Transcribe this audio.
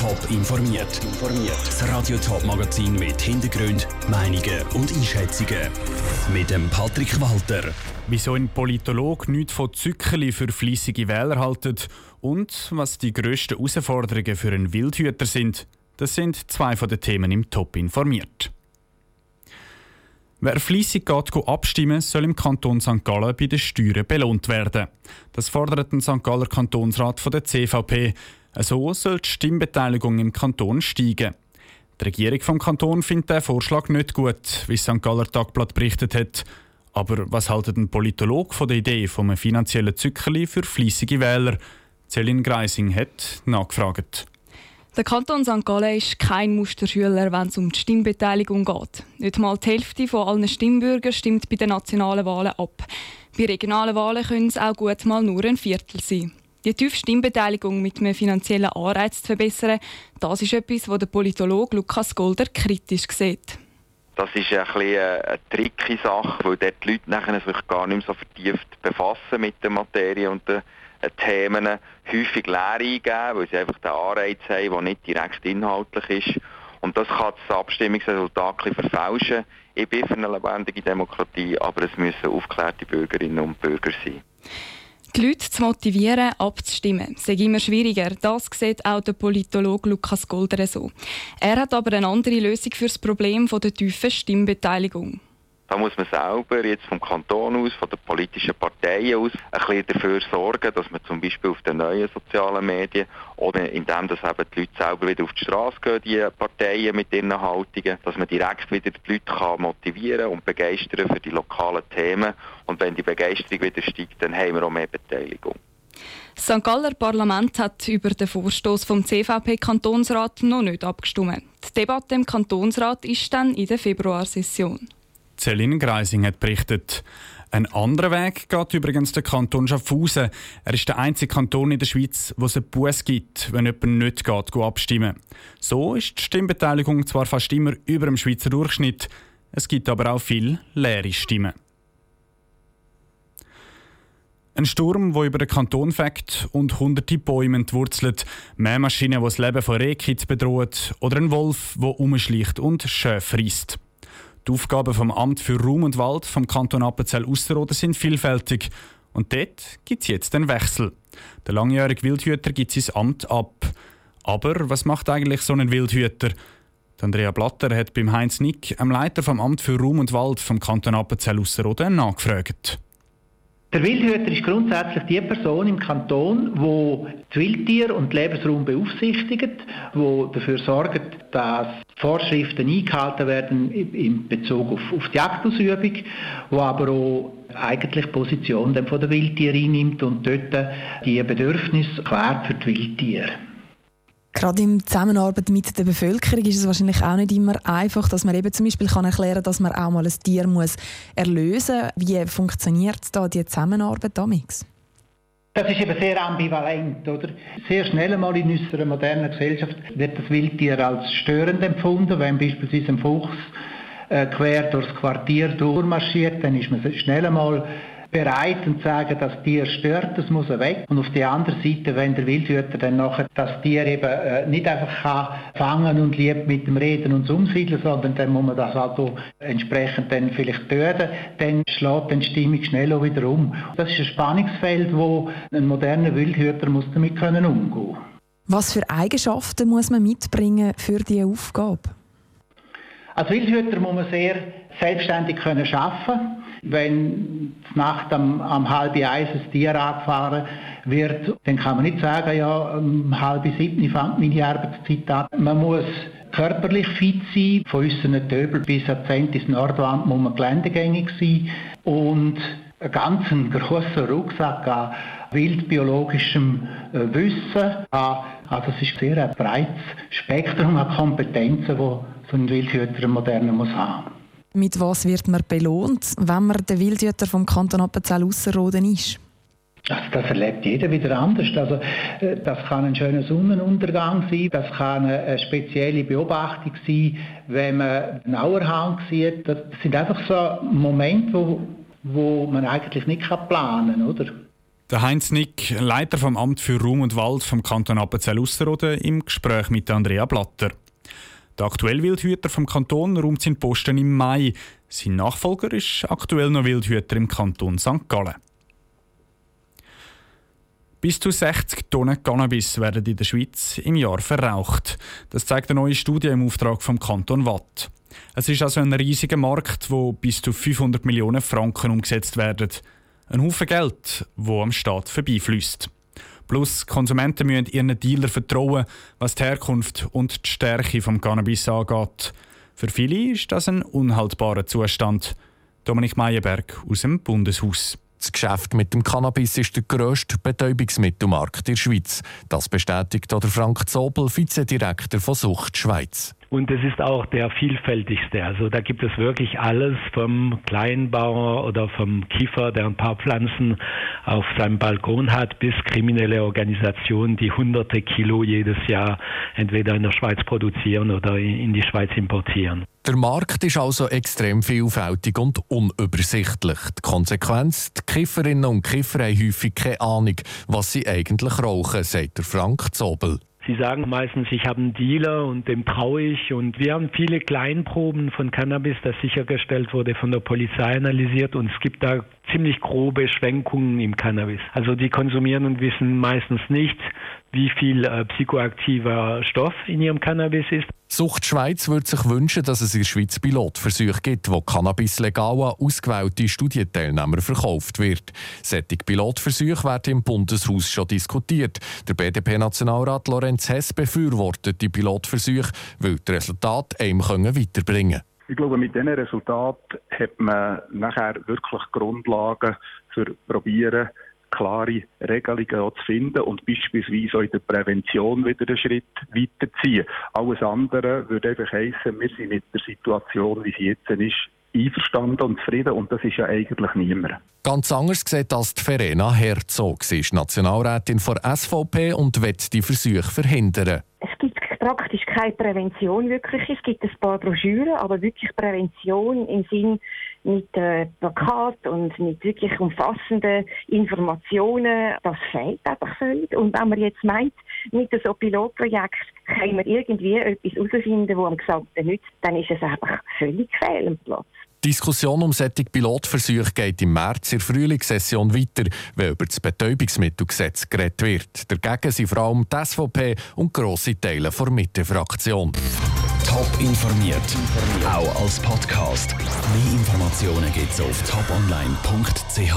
Top informiert. Das Radio Top Magazin mit Hintergrund, Meinungen und Einschätzungen mit dem Patrick Walter. Wieso ein Politologe nichts von Zückeli für fließige Wähler haltet und was die grössten Herausforderungen für einen Wildhüter sind, das sind zwei von den Themen im Top informiert. Wer fleissig geht abstimmen, soll im Kanton St. Gallen bei den Steuern belohnt werden. Das fordert ein St. Galler Kantonsrat von der CVP. So soll die Stimmbeteiligung im Kanton steigen. Die Regierung vom Kanton findet den Vorschlag nicht gut, wie St. Galler Tagblatt berichtet hat. Aber was haltet ein Politolog von der Idee vom finanziellen Zückerli für fleissige Wähler? Celine Greising hat nachgefragt. Der Kanton St. Gallen ist kein Musterschüler, wenn es um die Stimmbeteiligung geht. Nicht mal die Hälfte von allen Stimmbürgern stimmt bei den nationalen Wahlen ab. Bei regionalen Wahlen können es auch gut mal nur ein Viertel sein. Die tiefe Stimmbeteiligung mit einem finanziellen Anreiz zu verbessern, das ist etwas, was der Politologe Lukas Golder kritisch sieht. Das ist ein eine, eine tricky Sache, weil dort die Leute nachher sich gar nicht mehr so vertieft befassen mit der Materie und den äh, Themen häufig leer eingeben, weil sie einfach den Anreiz haben, der nicht direkt inhaltlich ist. Und das kann das Abstimmungsresultat verfälschen. Ich bin für eine lebendige Demokratie, aber es müssen aufgeklärte Bürgerinnen und Bürger sein. Die Leute zu motivieren, abzustimmen, sei immer schwieriger. Das sieht auch der Politologe Lukas Golder so. Er hat aber eine andere Lösung für das Problem der tiefen Stimmbeteiligung. Da muss man selber jetzt vom Kanton aus, von den politischen Parteien aus, ein bisschen dafür sorgen, dass man zum Beispiel auf den neuen sozialen Medien oder indem dass eben die Leute selber wieder auf die Straße gehen, die Parteien mit ihren Haltungen, dass man direkt wieder die Leute kann motivieren und begeistern für die lokalen Themen. Und wenn die Begeisterung wieder steigt, dann haben wir auch mehr Beteiligung. Das St. Galler Parlament hat über den Vorstoß vom CVP-Kantonsrat noch nicht abgestimmt. Die Debatte im Kantonsrat ist dann in der Februarsession. Celine Greising hat berichtet. Ein anderer Weg geht übrigens der Kanton Schaffhausen. Er ist der einzige Kanton in der Schweiz, wo es einen Buß gibt, wenn jemand nicht geht, geht abstimmen. So ist die Stimmbeteiligung zwar fast immer über dem Schweizer Durchschnitt, es gibt aber auch viele leere Stimmen. Ein Sturm, der über den Kanton fegt und hunderte Bäume entwurzelt, Mähmaschinen, die das Leben von Rehkitz bedroht oder ein Wolf, der umschleicht und Schäfe reisst. Die Aufgaben vom Amt für Raum und Wald vom Kanton Appenzell-Ausserrhoden sind vielfältig. Und dort gibt es jetzt einen Wechsel. Der langjährige Wildhüter gibt sein Amt ab. Aber was macht eigentlich so ein Wildhüter? Andrea Blatter hat beim Heinz Nick, einem Leiter vom Amt für Raum und Wald vom Kanton Appenzell-Ausserrhoden, nachgefragt. Der Wildhüter ist grundsätzlich die Person im Kanton, die das Wildtier und den Lebensraum beaufsichtigt, die dafür sorgt, dass Vorschriften eingehalten werden in Bezug auf, auf die Jagdausübung, die aber auch eigentlich Position von der Wildtiere einnimmt und dort die Bedürfnisse klärt für die Wildtiere. Gerade in Zusammenarbeit mit der Bevölkerung ist es wahrscheinlich auch nicht immer einfach, dass man eben zum Beispiel kann erklären kann, dass man auch mal ein Tier muss erlösen muss. Wie funktioniert da die Zusammenarbeit damals? Das ist eben sehr ambivalent, oder? Sehr schnell einmal in unserer modernen Gesellschaft wird das Wildtier als störend empfunden, wenn beispielsweise ein Fuchs äh, quer durchs Quartier durchmarschiert, dann ist man schnell einmal bereit und sagen, das Tier stört, das muss weg. Und auf der anderen Seite, wenn der Wildhüter dann nachher das Tier eben äh, nicht einfach kann fangen und lieb mit dem Reden und umsiedeln, sondern dann muss man das also entsprechend dann vielleicht töten, dann schlägt die Stimmung schnell auch wieder um. Das ist ein Spannungsfeld, wo ein moderner Wildhüter muss damit können umgehen. Was für Eigenschaften muss man mitbringen für diese Aufgabe? Als Wildhüter muss man sehr selbstständig können arbeiten. Wenn Nacht am, am halb eins ein Tier angefahren wird, dann kann man nicht sagen, ja, um halb sieben fängt meine Arbeitszeit an. Man muss körperlich fit sein, von unseren Töbel bis an ins Nordwand muss man geländegängig sein. Und einen ganz grossen Rucksack an wildbiologischem Wissen haben. Also es ist sehr ein breites Spektrum an Kompetenzen, das so ein Wildhüter moderner muss haben. Mit was wird man belohnt, wenn man der Wildhüter vom Kanton Appenzell Ausserrhoden ist? Also das erlebt jeder wieder anders. Also, äh, das kann ein schöner Sonnenuntergang sein, das kann eine spezielle Beobachtung sein, wenn man einen Auerhang sieht. Das sind einfach so Momente, wo, wo man eigentlich nicht planen kann, oder? Der Heinz Nick, Leiter vom Amt für Raum und Wald vom Kanton Appenzell-Ausserrhoden, im Gespräch mit Andrea Blatter. Der aktuelle Wildhüter vom Kanton räumt seinen Posten im Mai. Sein Nachfolger ist aktuell noch Wildhüter im Kanton St. Gallen. Bis zu 60 Tonnen Cannabis werden in der Schweiz im Jahr verraucht. Das zeigt eine neue Studie im Auftrag vom Kanton Watt. Es ist also ein riesiger Markt, wo bis zu 500 Millionen Franken umgesetzt werden. Ein Haufen Geld, wo am Staat vorbeifließt. Plus, Konsumenten müssen ihren Dealer vertrauen, was die Herkunft und die Stärke vom Cannabis angeht. Für viele ist das ein unhaltbarer Zustand. Dominik Meyerberg aus dem Bundeshaus. Das Geschäft mit dem Cannabis ist der grösste Betäubungsmittelmarkt in der Schweiz. Das bestätigt der Frank Zobel, Vizedirektor von Sucht Schweiz. Und es ist auch der vielfältigste. Also da gibt es wirklich alles vom Kleinbauer oder vom Kiefer, der ein paar Pflanzen auf seinem Balkon hat, bis kriminelle Organisationen, die hunderte Kilo jedes Jahr entweder in der Schweiz produzieren oder in die Schweiz importieren. Der Markt ist also extrem vielfältig und unübersichtlich. Die Konsequenz, die Kifferinnen und Kiffer haben häufig keine Ahnung, was sie eigentlich rauchen, sagt der Frank Zobel. Sie sagen meistens, ich habe einen Dealer und dem traue ich. Und wir haben viele Kleinproben von Cannabis, das sichergestellt wurde, von der Polizei analysiert. Und es gibt da ziemlich grobe Schwenkungen im Cannabis. Also die konsumieren und wissen meistens nicht, wie viel äh, psychoaktiver Stoff in ihrem Cannabis ist. Sucht Schweiz würde sich wünschen, dass es in der Schweiz Pilotversuche gibt, wo Cannabis legal an ausgewählte Studienteilnehmer verkauft wird. Solche Pilotversuche werden im Bundeshaus schon diskutiert. Der BDP-Nationalrat Lorenz Hess befürwortet die Pilotversuche, weil die Resultate einem weiterbringen können. Ich glaube, mit diesen Resultaten hat man nachher wirklich Grundlagen für probieren, klare Regelungen zu finden und beispielsweise auch in der Prävention wieder einen Schritt weiterziehen. Alles andere würde einfach heissen, wir sind mit der Situation, wie sie jetzt ist, einverstanden und zufrieden und das ist ja eigentlich niemand. Ganz anders sieht als die Verena Herzog. Sie ist Nationalrätin von SVP und wird die Versuche verhindern. Es gibt praktisch keine Prävention wirklich. Es gibt ein paar Broschüren, aber wirklich Prävention im Sinn mit äh, Plakat und mit wirklich umfassenden Informationen, das fehlt einfach völlig. Und wenn man jetzt meint, mit so Pilotprojekt können wir irgendwie etwas herausfinden, das am Gesamten nützt, dann ist es einfach völlig fehl am Platz. Die Diskussion um solche Pilotversuche geht im März in der Frühlingssession weiter, wenn über das Betäubungsmittelgesetz geredet wird. Dagegen sind vor allem die SVP und grosse Teile der Mitte-Fraktion. Top informiert, auch als Podcast. Mehr Informationen gibt es auf toponline.ch.